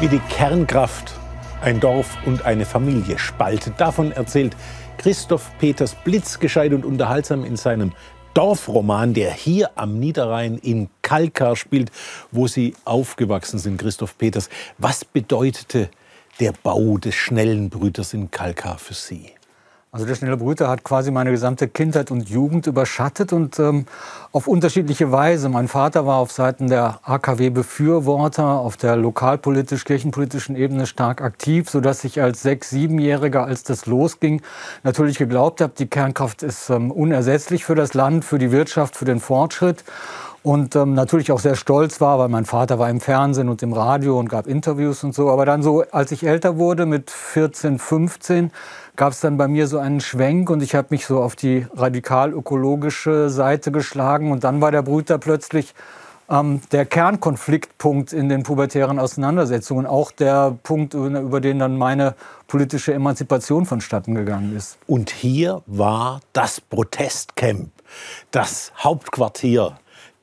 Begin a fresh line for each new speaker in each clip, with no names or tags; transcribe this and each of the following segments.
Wie die Kernkraft ein Dorf und eine Familie spaltet. Davon erzählt Christoph Peters blitzgescheit und unterhaltsam in seinem Dorfroman, der hier am Niederrhein in Kalkar spielt, wo Sie aufgewachsen sind, Christoph Peters. Was bedeutete der Bau des schnellen Brüters in Kalkar für Sie?
Also der schnelle Brüter hat quasi meine gesamte Kindheit und Jugend überschattet und ähm, auf unterschiedliche Weise. Mein Vater war auf Seiten der AKW Befürworter, auf der lokalpolitisch-kirchenpolitischen Ebene stark aktiv, sodass ich als sechs-, siebenjähriger, als das losging, natürlich geglaubt habe, die Kernkraft ist ähm, unersetzlich für das Land, für die Wirtschaft, für den Fortschritt und ähm, natürlich auch sehr stolz war, weil mein Vater war im Fernsehen und im Radio und gab Interviews und so. Aber dann so, als ich älter wurde, mit 14, 15, gab es dann bei mir so einen Schwenk und ich habe mich so auf die radikal-ökologische Seite geschlagen. Und dann war der Brüter plötzlich ähm, der Kernkonfliktpunkt in den pubertären Auseinandersetzungen, auch der Punkt, über den dann meine politische Emanzipation vonstatten gegangen ist.
Und hier war das Protestcamp, das Hauptquartier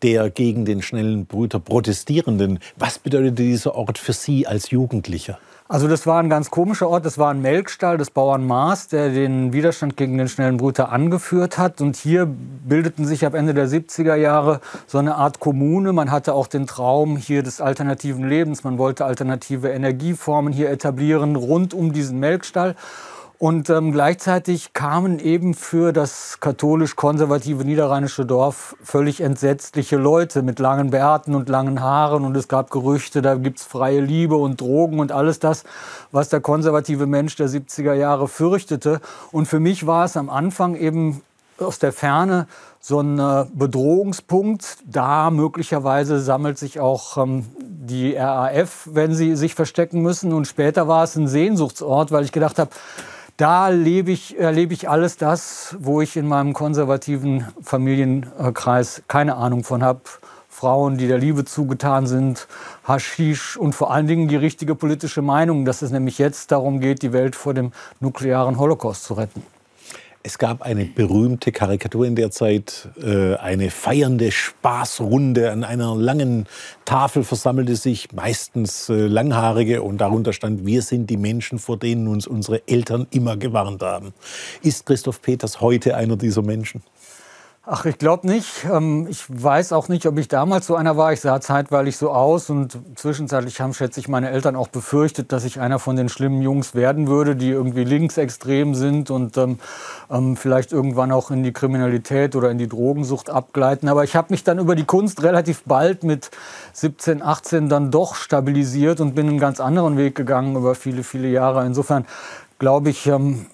der gegen den schnellen Brüter Protestierenden. Was bedeutete dieser Ort für Sie als Jugendlicher?
Also das war ein ganz komischer Ort. Das war ein Melkstall des Bauern Maas, der den Widerstand gegen den schnellen Brüter angeführt hat. Und hier bildeten sich ab Ende der 70er Jahre so eine Art Kommune. Man hatte auch den Traum hier des alternativen Lebens. Man wollte alternative Energieformen hier etablieren rund um diesen Melkstall. Und ähm, gleichzeitig kamen eben für das katholisch-konservative niederrheinische Dorf völlig entsetzliche Leute mit langen Bärten und langen Haaren. Und es gab Gerüchte, da gibt's freie Liebe und Drogen und alles das, was der konservative Mensch der 70er Jahre fürchtete. Und für mich war es am Anfang eben aus der Ferne so ein äh, Bedrohungspunkt. Da möglicherweise sammelt sich auch ähm, die RAF, wenn sie sich verstecken müssen. Und später war es ein Sehnsuchtsort, weil ich gedacht habe, da lebe ich, erlebe ich alles das, wo ich in meinem konservativen Familienkreis keine Ahnung von habe. Frauen, die der Liebe zugetan sind, Haschisch und vor allen Dingen die richtige politische Meinung, dass es nämlich jetzt darum geht, die Welt vor dem nuklearen Holocaust zu retten.
Es gab eine berühmte Karikatur in der Zeit, äh, eine feiernde Spaßrunde. An einer langen Tafel versammelte sich meistens äh, Langhaarige und darunter stand, wir sind die Menschen, vor denen uns unsere Eltern immer gewarnt haben. Ist Christoph Peters heute einer dieser Menschen?
Ach, ich glaube nicht. Ähm, ich weiß auch nicht, ob ich damals so einer war. Ich sah zeitweilig so aus und zwischenzeitlich haben, schätze ich, meine Eltern auch befürchtet, dass ich einer von den schlimmen Jungs werden würde, die irgendwie linksextrem sind und ähm, ähm, vielleicht irgendwann auch in die Kriminalität oder in die Drogensucht abgleiten. Aber ich habe mich dann über die Kunst relativ bald mit 17, 18 dann doch stabilisiert und bin einen ganz anderen Weg gegangen über viele, viele Jahre. Insofern glaube ich, ähm,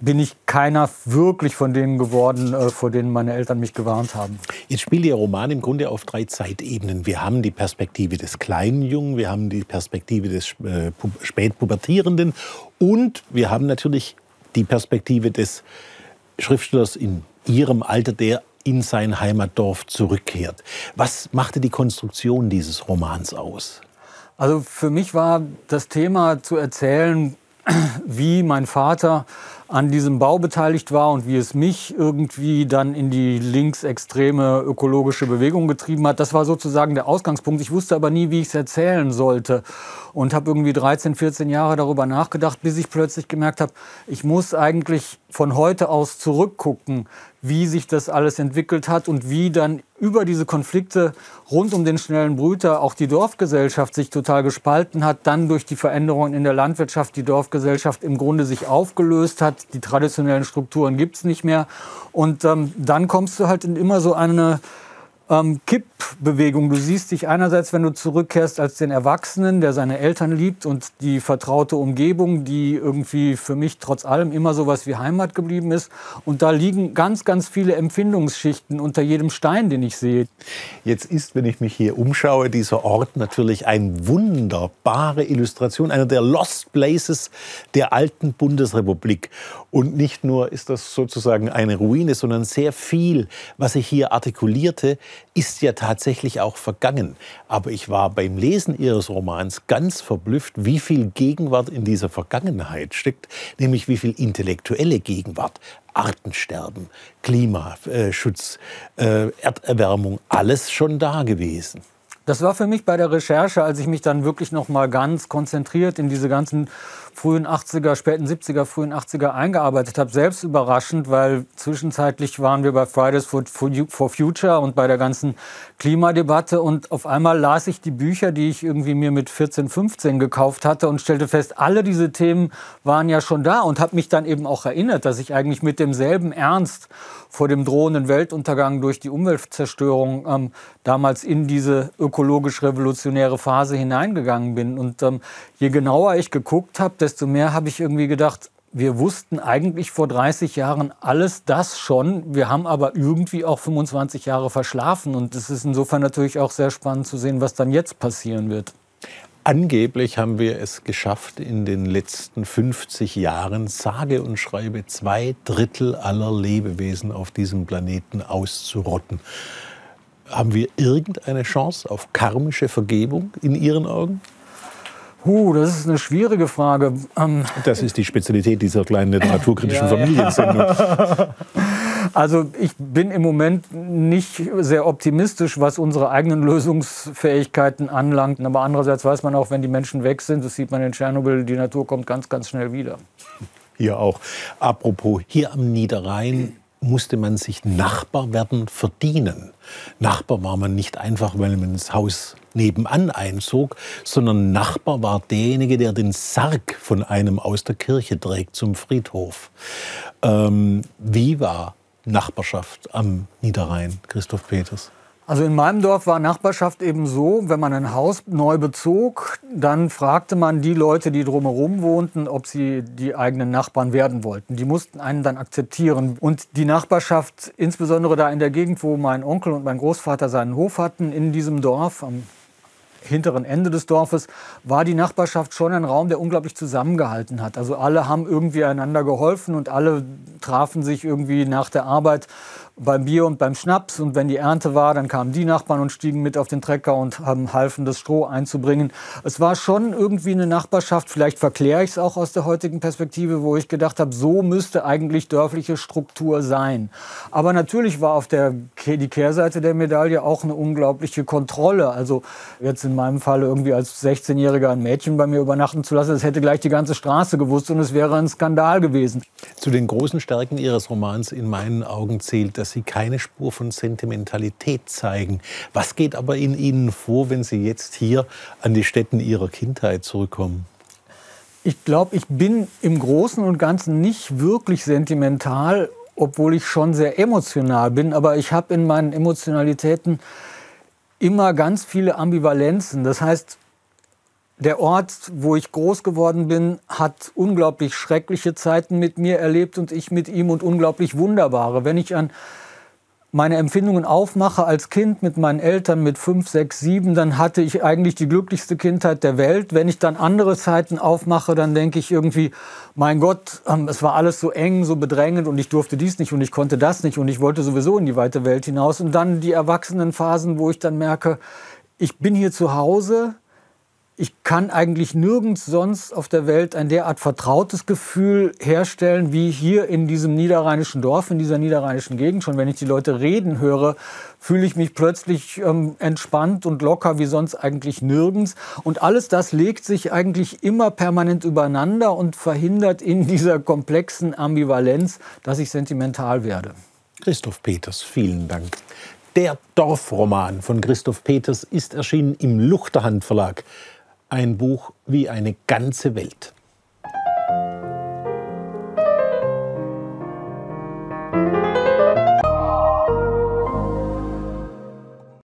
bin ich keiner wirklich von denen geworden, äh, vor denen meine Eltern mich gewarnt haben.
Jetzt spielt Ihr Roman im Grunde auf drei Zeitebenen. Wir haben die Perspektive des kleinen Jungen, wir haben die Perspektive des äh, Spätpubertierenden und wir haben natürlich die Perspektive des Schriftstellers in Ihrem Alter, der in sein Heimatdorf zurückkehrt. Was machte die Konstruktion dieses Romans aus?
Also für mich war das Thema zu erzählen, wie mein Vater an diesem Bau beteiligt war und wie es mich irgendwie dann in die linksextreme ökologische Bewegung getrieben hat. Das war sozusagen der Ausgangspunkt. Ich wusste aber nie, wie ich es erzählen sollte und habe irgendwie 13, 14 Jahre darüber nachgedacht, bis ich plötzlich gemerkt habe, ich muss eigentlich von heute aus zurückgucken, wie sich das alles entwickelt hat und wie dann über diese Konflikte rund um den schnellen Brüter auch die Dorfgesellschaft sich total gespalten hat, dann durch die Veränderungen in der Landwirtschaft die Dorfgesellschaft im Grunde sich aufgelöst hat, die traditionellen Strukturen gibt es nicht mehr. Und ähm, dann kommst du halt in immer so eine ähm, Kippbewegung. Du siehst dich einerseits, wenn du zurückkehrst, als den Erwachsenen, der seine Eltern liebt und die vertraute Umgebung, die irgendwie für mich trotz allem immer so was wie Heimat geblieben ist. Und da liegen ganz, ganz viele Empfindungsschichten unter jedem Stein, den ich sehe.
Jetzt ist, wenn ich mich hier umschaue, dieser Ort natürlich eine wunderbare Illustration, einer der Lost Places der alten Bundesrepublik. Und nicht nur ist das sozusagen eine Ruine, sondern sehr viel, was ich hier artikulierte, ist ja tatsächlich auch vergangen. Aber ich war beim Lesen Ihres Romans ganz verblüfft, wie viel Gegenwart in dieser Vergangenheit steckt, nämlich wie viel intellektuelle Gegenwart. Artensterben, Klimaschutz, äh, Erderwärmung, alles schon da gewesen.
Das war für mich bei der Recherche, als ich mich dann wirklich noch mal ganz konzentriert in diese ganzen frühen 80er, späten 70er, frühen 80er eingearbeitet habe, selbst überraschend, weil zwischenzeitlich waren wir bei Fridays for, for Future und bei der ganzen Klimadebatte und auf einmal las ich die Bücher, die ich irgendwie mir mit 14, 15 gekauft hatte und stellte fest, alle diese Themen waren ja schon da und habe mich dann eben auch erinnert, dass ich eigentlich mit demselben Ernst vor dem drohenden Weltuntergang durch die Umweltzerstörung ähm, damals in diese ökologisch-revolutionäre Phase hineingegangen bin. Und ähm, je genauer ich geguckt habe, desto mehr habe ich irgendwie gedacht, wir wussten eigentlich vor 30 Jahren alles das schon. Wir haben aber irgendwie auch 25 Jahre verschlafen. Und es ist insofern natürlich auch sehr spannend zu sehen, was dann jetzt passieren wird.
Angeblich haben wir es geschafft, in den letzten 50 Jahren sage und schreibe zwei Drittel aller Lebewesen auf diesem Planeten auszurotten. Haben wir irgendeine Chance auf karmische Vergebung in Ihren Augen?
Uh, das ist eine schwierige Frage.
Ähm, das ist die Spezialität dieser kleinen literaturkritischen ja, Familiensendung.
Also ich bin im Moment nicht sehr optimistisch, was unsere eigenen Lösungsfähigkeiten anlangt. Aber andererseits weiß man auch, wenn die Menschen weg sind, das sieht man in Tschernobyl, die Natur kommt ganz, ganz schnell wieder.
Hier auch. Apropos, hier am Niederrhein musste man sich Nachbar werden verdienen. Nachbar war man nicht einfach, weil man ins Haus nebenan einzog, sondern Nachbar war derjenige, der den Sarg von einem aus der Kirche trägt zum Friedhof. Ähm, wie war Nachbarschaft am Niederrhein, Christoph Peters?
Also in meinem Dorf war Nachbarschaft eben so, wenn man ein Haus neu bezog, dann fragte man die Leute, die drumherum wohnten, ob sie die eigenen Nachbarn werden wollten. Die mussten einen dann akzeptieren. Und die Nachbarschaft, insbesondere da in der Gegend, wo mein Onkel und mein Großvater seinen Hof hatten, in diesem Dorf, am hinteren Ende des Dorfes, war die Nachbarschaft schon ein Raum, der unglaublich zusammengehalten hat. Also alle haben irgendwie einander geholfen und alle trafen sich irgendwie nach der Arbeit beim Bier und beim Schnaps. Und wenn die Ernte war, dann kamen die Nachbarn und stiegen mit auf den Trecker und haben halfen, das Stroh einzubringen. Es war schon irgendwie eine Nachbarschaft, vielleicht verkläre ich es auch aus der heutigen Perspektive, wo ich gedacht habe, so müsste eigentlich dörfliche Struktur sein. Aber natürlich war auf der die Kehrseite der Medaille auch eine unglaubliche Kontrolle. Also jetzt in meinem Fall irgendwie als 16-Jähriger ein Mädchen bei mir übernachten zu lassen, das hätte gleich die ganze Straße gewusst und es wäre ein Skandal gewesen.
Zu den großen Stärken Ihres Romans in meinen Augen zählt, dass Sie keine Spur von Sentimentalität zeigen. Was geht aber in Ihnen vor, wenn Sie jetzt hier an die Stätten Ihrer Kindheit zurückkommen?
Ich glaube, ich bin im Großen und Ganzen nicht wirklich sentimental, obwohl ich schon sehr emotional bin. Aber ich habe in meinen Emotionalitäten immer ganz viele Ambivalenzen. Das heißt, der Ort, wo ich groß geworden bin, hat unglaublich schreckliche Zeiten mit mir erlebt und ich mit ihm und unglaublich wunderbare. Wenn ich an meine Empfindungen aufmache als Kind mit meinen Eltern mit fünf, sechs, sieben, dann hatte ich eigentlich die glücklichste Kindheit der Welt. Wenn ich dann andere Zeiten aufmache, dann denke ich irgendwie, mein Gott, ähm, es war alles so eng, so bedrängend und ich durfte dies nicht und ich konnte das nicht und ich wollte sowieso in die weite Welt hinaus. Und dann die Erwachsenenphasen, wo ich dann merke, ich bin hier zu Hause, ich kann eigentlich nirgends sonst auf der Welt ein derart vertrautes Gefühl herstellen wie hier in diesem niederrheinischen Dorf, in dieser niederrheinischen Gegend. Schon wenn ich die Leute reden höre, fühle ich mich plötzlich ähm, entspannt und locker wie sonst eigentlich nirgends. Und alles das legt sich eigentlich immer permanent übereinander und verhindert in dieser komplexen Ambivalenz, dass ich sentimental werde.
Christoph Peters, vielen Dank. Der Dorfroman von Christoph Peters ist erschienen im Luchterhand Verlag ein Buch wie eine ganze Welt.